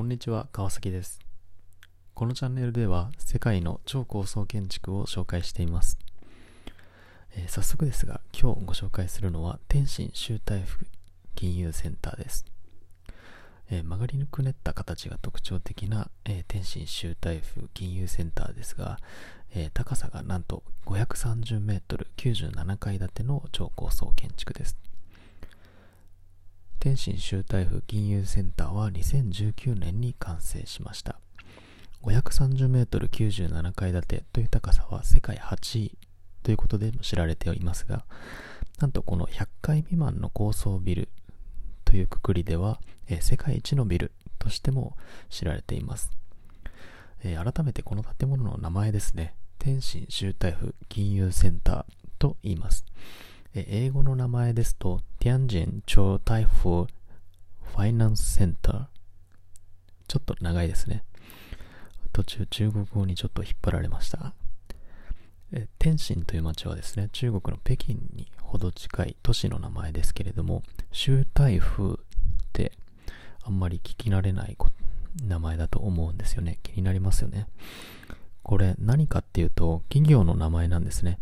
こんにちは、川崎です。このチャンネルでは世界の超高層建築を紹介しています。えー早速ですが、今日ご紹介するのは天津州台府金融センターです。えー曲がりくねった形が特徴的な、えー天津州台府金融センターですが、えー高さがなんと530メートル97階建ての超高層建築です。天津州台府金融センターは2019年に完成しました。530メートル97階建てという高さは世界8位ということで知られていますが、なんとこの100階未満の高層ビルというくくりでは、えー世界一のビルとしても知られています。えー改めてこの建物の名前ですね、天津州台府金融センターと言います。英語の名前ですと、ティアンジン超台風ファイナンスセンター。ちょっと長いですね。途中中国語にちょっと引っ張られました。え天津という町はですね、中国の北京にほど近い都市の名前ですけれども、州台風ってあんまり聞き慣れない名前だと思うんですよね。気になりますよね。これ何かっていうと、企業の名前なんですね。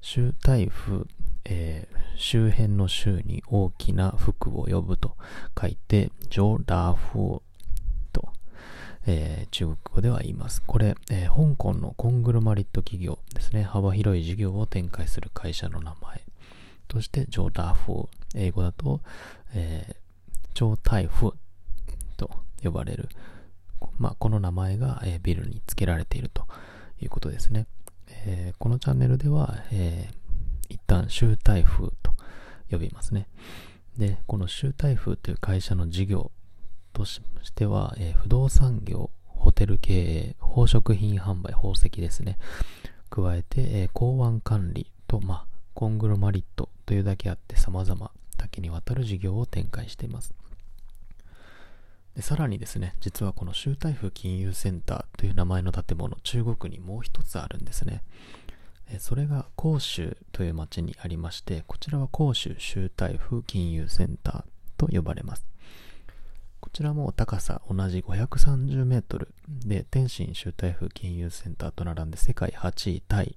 州台風、えー周辺の州に大きな服を呼ぶと書いて、ジョーダーフォーと、えー中国語では言います。これ、えー香港のコングロマリット企業ですね。幅広い事業を展開する会社の名前として、ジョーダーフォー、英語だと、えー超台風と呼ばれる、まあ、この名前が、えービルに付けられているということですね。えーこのチャンネルでは、えー一旦州台風と呼びますね。で、この州台風という会社の事業としては、えー不動産業、ホテル経営、宝飾品販売、宝石ですね。加えて、えー港湾管理と、まあ、コングロマリットというだけあって様々多岐にわたる事業を展開しています。でさらにですね、実はこの州台風金融センターという名前の建物、中国にもう一つあるんですね。えそれが広州という町にありまして、こちらは広州州台風金融センターと呼ばれます。こちらも高さ同じ530メートルで、天津州台風金融センターと並んで世界8位タイ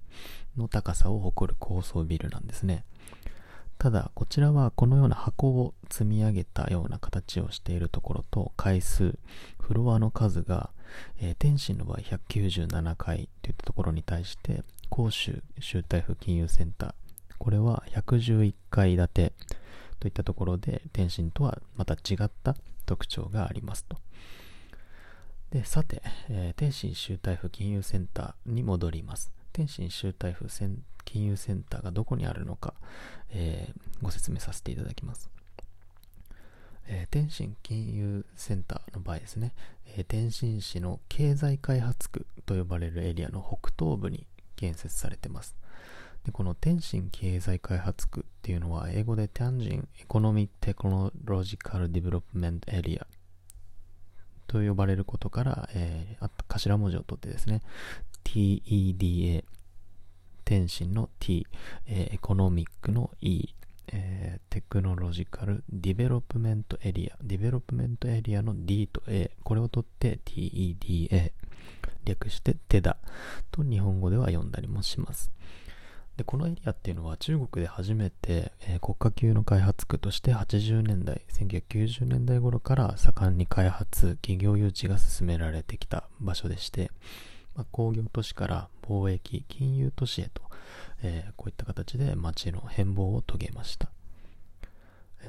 の高さを誇る高層ビルなんですね。ただ、こちらはこのような箱を積み上げたような形をしているところと階数、フロアの数が、えー天津の場合197階といったところに対して、広州州台風金融センター、これは111階建てといったところで、天津とはまた違った特徴がありますと。で、さて、えー天津周大福金融センターに戻ります。天津周大福金融センターがどこにあるのか、えーご説明させていただきます。えー天津金融センターの場合ですね、え天津市の経済開発区と呼ばれるエリアの北東部に建設されてます。でこの天津経済開発区っていうのは英語で天津 Economy Technological Development Areaと呼ばれることから、えーあ頭文字を取ってですね TEDA 天津の T、えー Economic の E、えー Technological Development Area、Development Area の D と A、これを取って TEDA、略してテダと日本語では読んだりもします。で、このエリアっていうのは中国で初めて、えー国家級の開発区として80年代、1990年代頃から盛んに開発、企業誘致が進められてきた場所でして、まあ、工業都市から貿易、金融都市へと、えーこういった形で街の変貌を遂げました。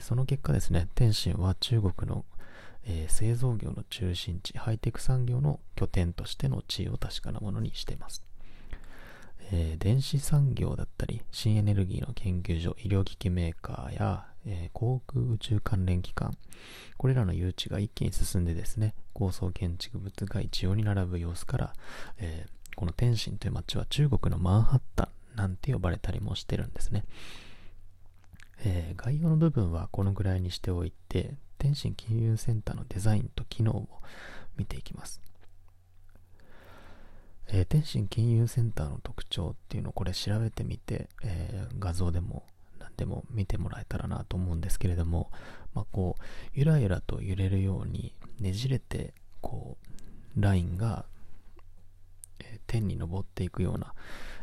その結果ですね、天津は中国の、えー製造業の中心地、ハイテク産業の拠点としての地位を確かなものにしています。えー電子産業だったり、新エネルギーの研究所、医療機器メーカーや、えー航空宇宙関連機関、これらの誘致が一気に進んでですね、高層建築物が一様に並ぶ様子から、えーこの天津という街は中国のマンハッタンなんて呼ばれたりもしてるんですね。え概要の部分はこのぐらいにしておいて、天津金融センターのデザインと機能を見ていきます。えー天津金融センターの特徴っていうのをこれ調べてみて、えー画像でも何でも見てもらえたらなと思うんですけれども、まあ、こうゆらゆらと揺れるようにねじれてこうラインが、えー、天に昇っていくような、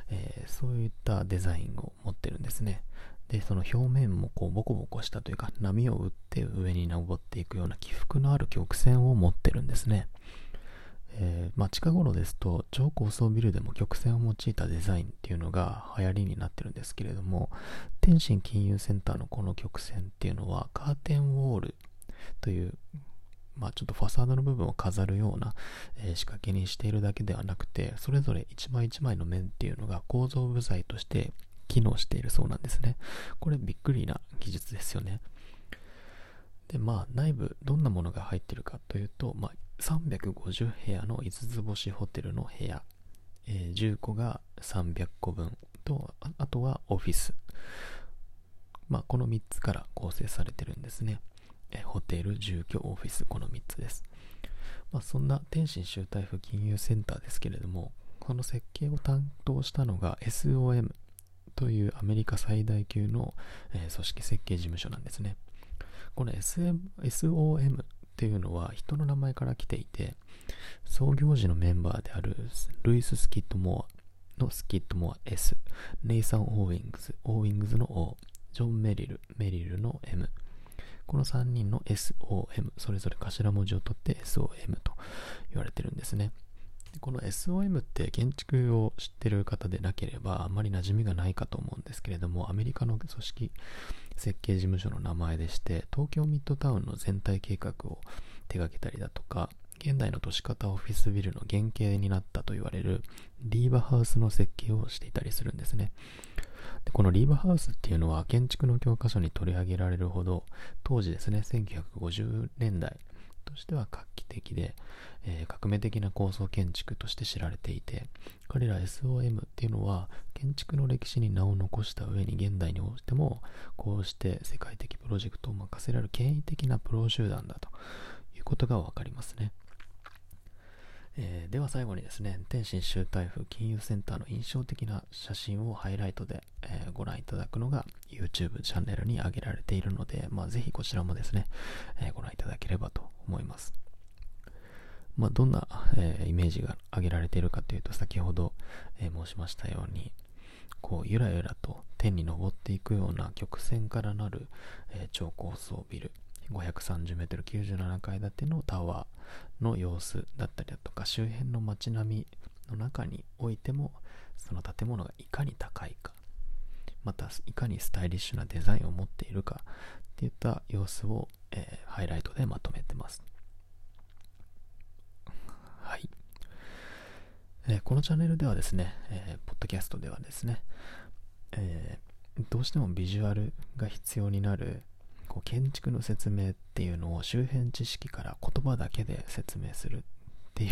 え、そういったデザインを持ってるんですねでその表面もこうボコボコしたというか波を打って上に登っていくような起伏のある曲線を持ってるんですね。えー、まあ、近頃ですと超高層ビルでも曲線を用いたデザインっていうのが流行りになってるんですけれども天津金融センターのこの曲線っていうのはカーテンウォールというまあ、ちょっとファサードの部分を飾るような、えー、仕掛けにしているだけではなくてそれぞれ一枚一枚の面っていうのが構造部材として機能しているそうなんですね。これびっくりな技術ですよね。でまあ内部どんなものが入ってるかというと、まあ、350部屋の5つ星ホテルの部屋、えー、10個が300個分とあとはオフィス。まあこの3つから構成されてるんですね、え、ホテル住居オフィスこの3つです。まあそんな天津州台府金融センターですけれどもこの設計を担当したのが SOM というアメリカ最大級の、えー、組織設計事務所なんですねこの SM SOM っていうのは人の名前から来ていて、創業時のメンバーであるルイス・スキットモアのスキットモア S、ネイサン・オーウィングズ、オーウィングズの O、ジョン・メリル、メリルの M、この3人の SOM、それぞれ頭文字を取って SOM と言われてるんですね。この SOM って建築を知ってる方でなければあまり馴染みがないかと思うんですけれどもアメリカの組織設計事務所の名前でして東京ミッドタウンの全体計画を手掛けたりだとか現代の都市型オフィスビルの原型になったと言われるリーバハウスの設計をしていたりするんですね。でこのリーバハウスっていうのは建築の教科書に取り上げられるほど当時ですね1950年代としては画期的で、えー、革命的な構想建築として知られていて彼ら SOM っていうのは建築の歴史に名を残した上に現代においてもこうして世界的プロジェクトを任せられる権威的なプロ集団だということが分かりますね。えー、では最後にですね、天津州台風金融センターの印象的な写真をハイライトで、えー、ご覧いただくのが YouTube チャンネルに上げられているので、まあ、ぜひこちらもですね、えー、ご覧いただければと思います。まあ、どんな、えイメージが挙げられているかというと、先ほど、え申しましたように、こうゆらゆらと天に昇っていくような曲線からなる、え超高層ビル 530m97 階建てのタワーの様子だったりだとか周辺の街並みの中においてもその建物がいかに高いかまたいかにスタイリッシュなデザインを持っているかっていった様子を、えー、ハイライトでまとめてます。はい、えー、このチャンネルではですね、えー、ポッドキャストではですね、えどうしてもビジュアルが必要になるこう建築の説明っていうのを周辺知識から言葉だけで説明するっていう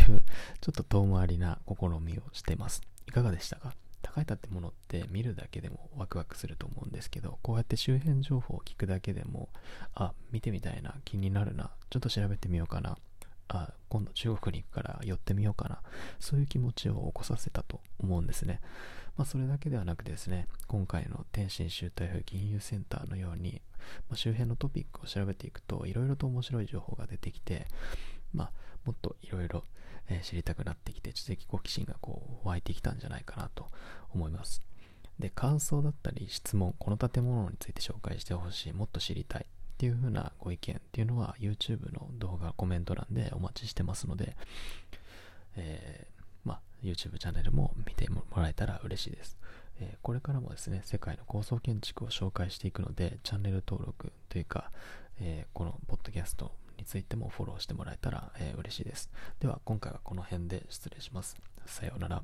ちょっと遠回りな試みをしてます。いかがでしたか？高い建物って見るだけでもワクワクすると思うんですけどこうやって周辺情報を聞くだけでもあ見てみたいな気になるな。ちょっと調べてみようかな。あ今度中国に行くから寄ってみようかな。そういう気持ちを起こさせたと思うんですね。まあ、それだけではなくですね、今回の天津州台風金融センターのように、まあ、周辺のトピックを調べていくと、いろいろと面白い情報が出てきて、まあ、もっといろいろ知りたくなってきて、知的好奇心がこう湧いてきたんじゃないかなと思います。で、感想だったり質問、この建物について紹介してほしい、もっと知りたいっていう風なご意見っていうのは YouTube の動画コメント欄でお待ちしてますので、えま YouTube チャンネルも見てもらえたら嬉しいです。えー、これからもですね、世界の高層建築を紹介していくので、チャンネル登録というか、えー、このポッドキャストについてもフォローしてもらえたら、えー、嬉しいです。では、今回はこの辺で失礼します。さようなら。